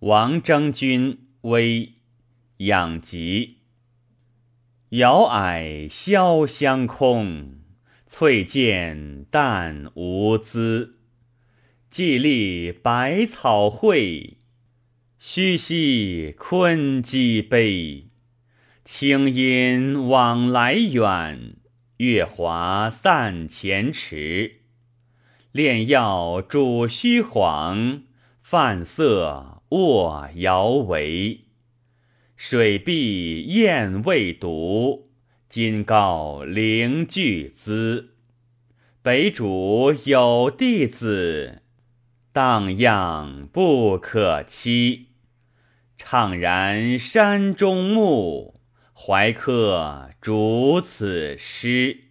王征君威养疾。遥霭潇湘空，翠涧淡无姿。寂立百草会，虚兮昆鸡悲。清音往来远，月华散前池。炼药煮虚晃，泛色卧摇为。水碧雁未独，金高灵俱资。北主有弟子，荡漾不可期。怅然山中木，怀客逐此诗。